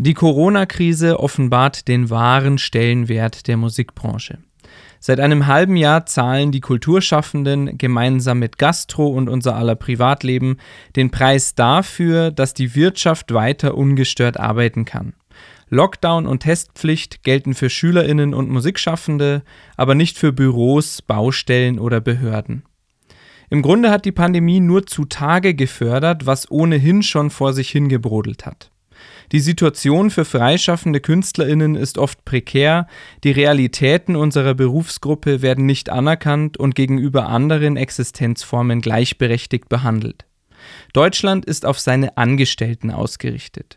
Die Corona-Krise offenbart den wahren Stellenwert der Musikbranche. Seit einem halben Jahr zahlen die Kulturschaffenden gemeinsam mit Gastro und unser aller Privatleben den Preis dafür, dass die Wirtschaft weiter ungestört arbeiten kann. Lockdown und Testpflicht gelten für Schülerinnen und Musikschaffende, aber nicht für Büros, Baustellen oder Behörden. Im Grunde hat die Pandemie nur zutage gefördert, was ohnehin schon vor sich hingebrodelt hat. Die Situation für freischaffende Künstlerinnen ist oft prekär, die Realitäten unserer Berufsgruppe werden nicht anerkannt und gegenüber anderen Existenzformen gleichberechtigt behandelt. Deutschland ist auf seine Angestellten ausgerichtet.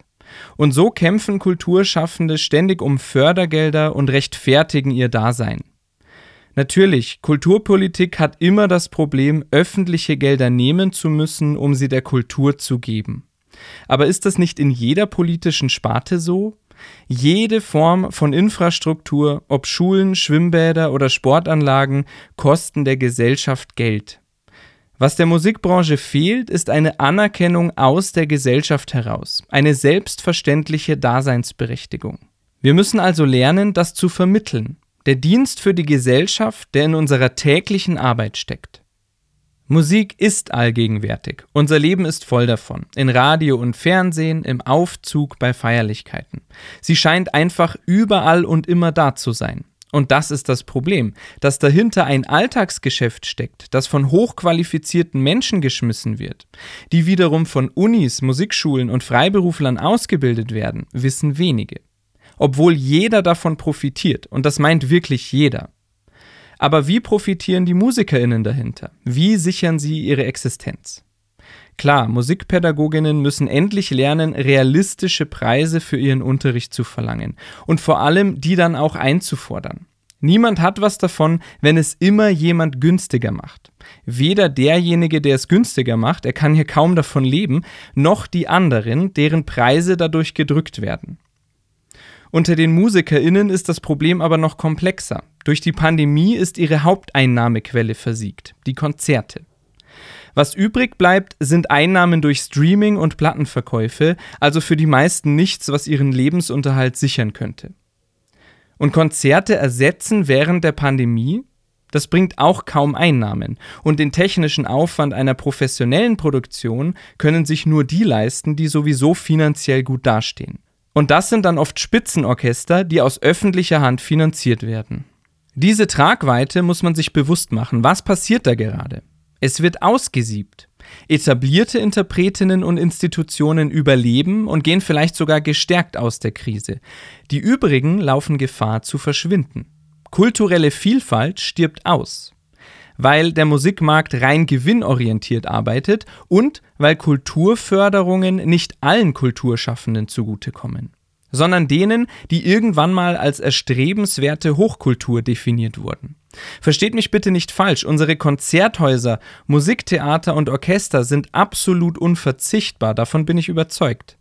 Und so kämpfen Kulturschaffende ständig um Fördergelder und rechtfertigen ihr Dasein. Natürlich, Kulturpolitik hat immer das Problem, öffentliche Gelder nehmen zu müssen, um sie der Kultur zu geben. Aber ist das nicht in jeder politischen Sparte so? Jede Form von Infrastruktur, ob Schulen, Schwimmbäder oder Sportanlagen, kosten der Gesellschaft Geld. Was der Musikbranche fehlt, ist eine Anerkennung aus der Gesellschaft heraus, eine selbstverständliche Daseinsberechtigung. Wir müssen also lernen, das zu vermitteln, der Dienst für die Gesellschaft, der in unserer täglichen Arbeit steckt. Musik ist allgegenwärtig. Unser Leben ist voll davon. In Radio und Fernsehen, im Aufzug, bei Feierlichkeiten. Sie scheint einfach überall und immer da zu sein. Und das ist das Problem, dass dahinter ein Alltagsgeschäft steckt, das von hochqualifizierten Menschen geschmissen wird. Die wiederum von Unis, Musikschulen und Freiberuflern ausgebildet werden, wissen wenige. Obwohl jeder davon profitiert, und das meint wirklich jeder. Aber wie profitieren die Musikerinnen dahinter? Wie sichern sie ihre Existenz? Klar, Musikpädagoginnen müssen endlich lernen, realistische Preise für ihren Unterricht zu verlangen und vor allem die dann auch einzufordern. Niemand hat was davon, wenn es immer jemand günstiger macht. Weder derjenige, der es günstiger macht, er kann hier kaum davon leben, noch die anderen, deren Preise dadurch gedrückt werden. Unter den MusikerInnen ist das Problem aber noch komplexer. Durch die Pandemie ist ihre Haupteinnahmequelle versiegt, die Konzerte. Was übrig bleibt, sind Einnahmen durch Streaming und Plattenverkäufe, also für die meisten nichts, was ihren Lebensunterhalt sichern könnte. Und Konzerte ersetzen während der Pandemie? Das bringt auch kaum Einnahmen. Und den technischen Aufwand einer professionellen Produktion können sich nur die leisten, die sowieso finanziell gut dastehen. Und das sind dann oft Spitzenorchester, die aus öffentlicher Hand finanziert werden. Diese Tragweite muss man sich bewusst machen. Was passiert da gerade? Es wird ausgesiebt. Etablierte Interpretinnen und Institutionen überleben und gehen vielleicht sogar gestärkt aus der Krise. Die übrigen laufen Gefahr zu verschwinden. Kulturelle Vielfalt stirbt aus weil der Musikmarkt rein gewinnorientiert arbeitet und weil Kulturförderungen nicht allen Kulturschaffenden zugutekommen, sondern denen, die irgendwann mal als erstrebenswerte Hochkultur definiert wurden. Versteht mich bitte nicht falsch, unsere Konzerthäuser, Musiktheater und Orchester sind absolut unverzichtbar, davon bin ich überzeugt.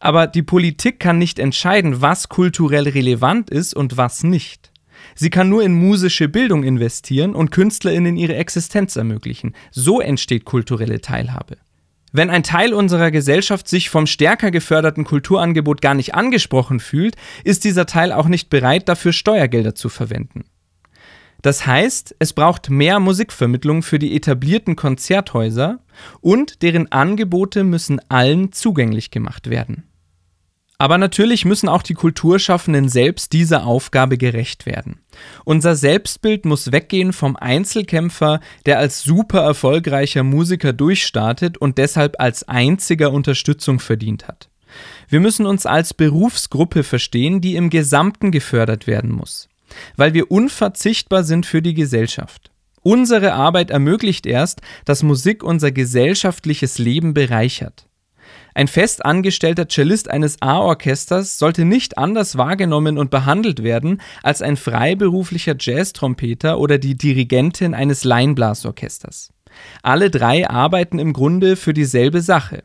Aber die Politik kann nicht entscheiden, was kulturell relevant ist und was nicht. Sie kann nur in musische Bildung investieren und KünstlerInnen ihre Existenz ermöglichen. So entsteht kulturelle Teilhabe. Wenn ein Teil unserer Gesellschaft sich vom stärker geförderten Kulturangebot gar nicht angesprochen fühlt, ist dieser Teil auch nicht bereit, dafür Steuergelder zu verwenden. Das heißt, es braucht mehr Musikvermittlung für die etablierten Konzerthäuser und deren Angebote müssen allen zugänglich gemacht werden. Aber natürlich müssen auch die Kulturschaffenden selbst dieser Aufgabe gerecht werden. Unser Selbstbild muss weggehen vom Einzelkämpfer, der als super erfolgreicher Musiker durchstartet und deshalb als einziger Unterstützung verdient hat. Wir müssen uns als Berufsgruppe verstehen, die im Gesamten gefördert werden muss, weil wir unverzichtbar sind für die Gesellschaft. Unsere Arbeit ermöglicht erst, dass Musik unser gesellschaftliches Leben bereichert. Ein fest angestellter Cellist eines A-Orchesters sollte nicht anders wahrgenommen und behandelt werden als ein freiberuflicher Jazztrompeter oder die Dirigentin eines Laienblasorchesters. Alle drei arbeiten im Grunde für dieselbe Sache.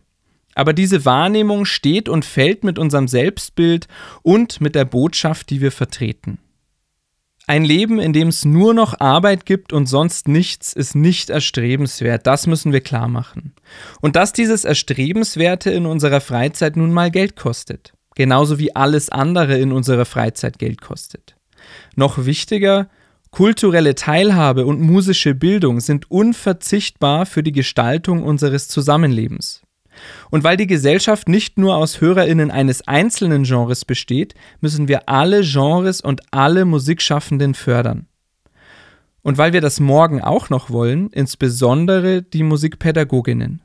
Aber diese Wahrnehmung steht und fällt mit unserem Selbstbild und mit der Botschaft, die wir vertreten. Ein Leben, in dem es nur noch Arbeit gibt und sonst nichts, ist nicht erstrebenswert. Das müssen wir klar machen. Und dass dieses Erstrebenswerte in unserer Freizeit nun mal Geld kostet. genauso wie alles andere in unserer Freizeit Geld kostet. Noch wichtiger, kulturelle Teilhabe und musische Bildung sind unverzichtbar für die Gestaltung unseres Zusammenlebens. Und weil die Gesellschaft nicht nur aus Hörerinnen eines einzelnen Genres besteht, müssen wir alle Genres und alle Musikschaffenden fördern. Und weil wir das morgen auch noch wollen, insbesondere die Musikpädagoginnen.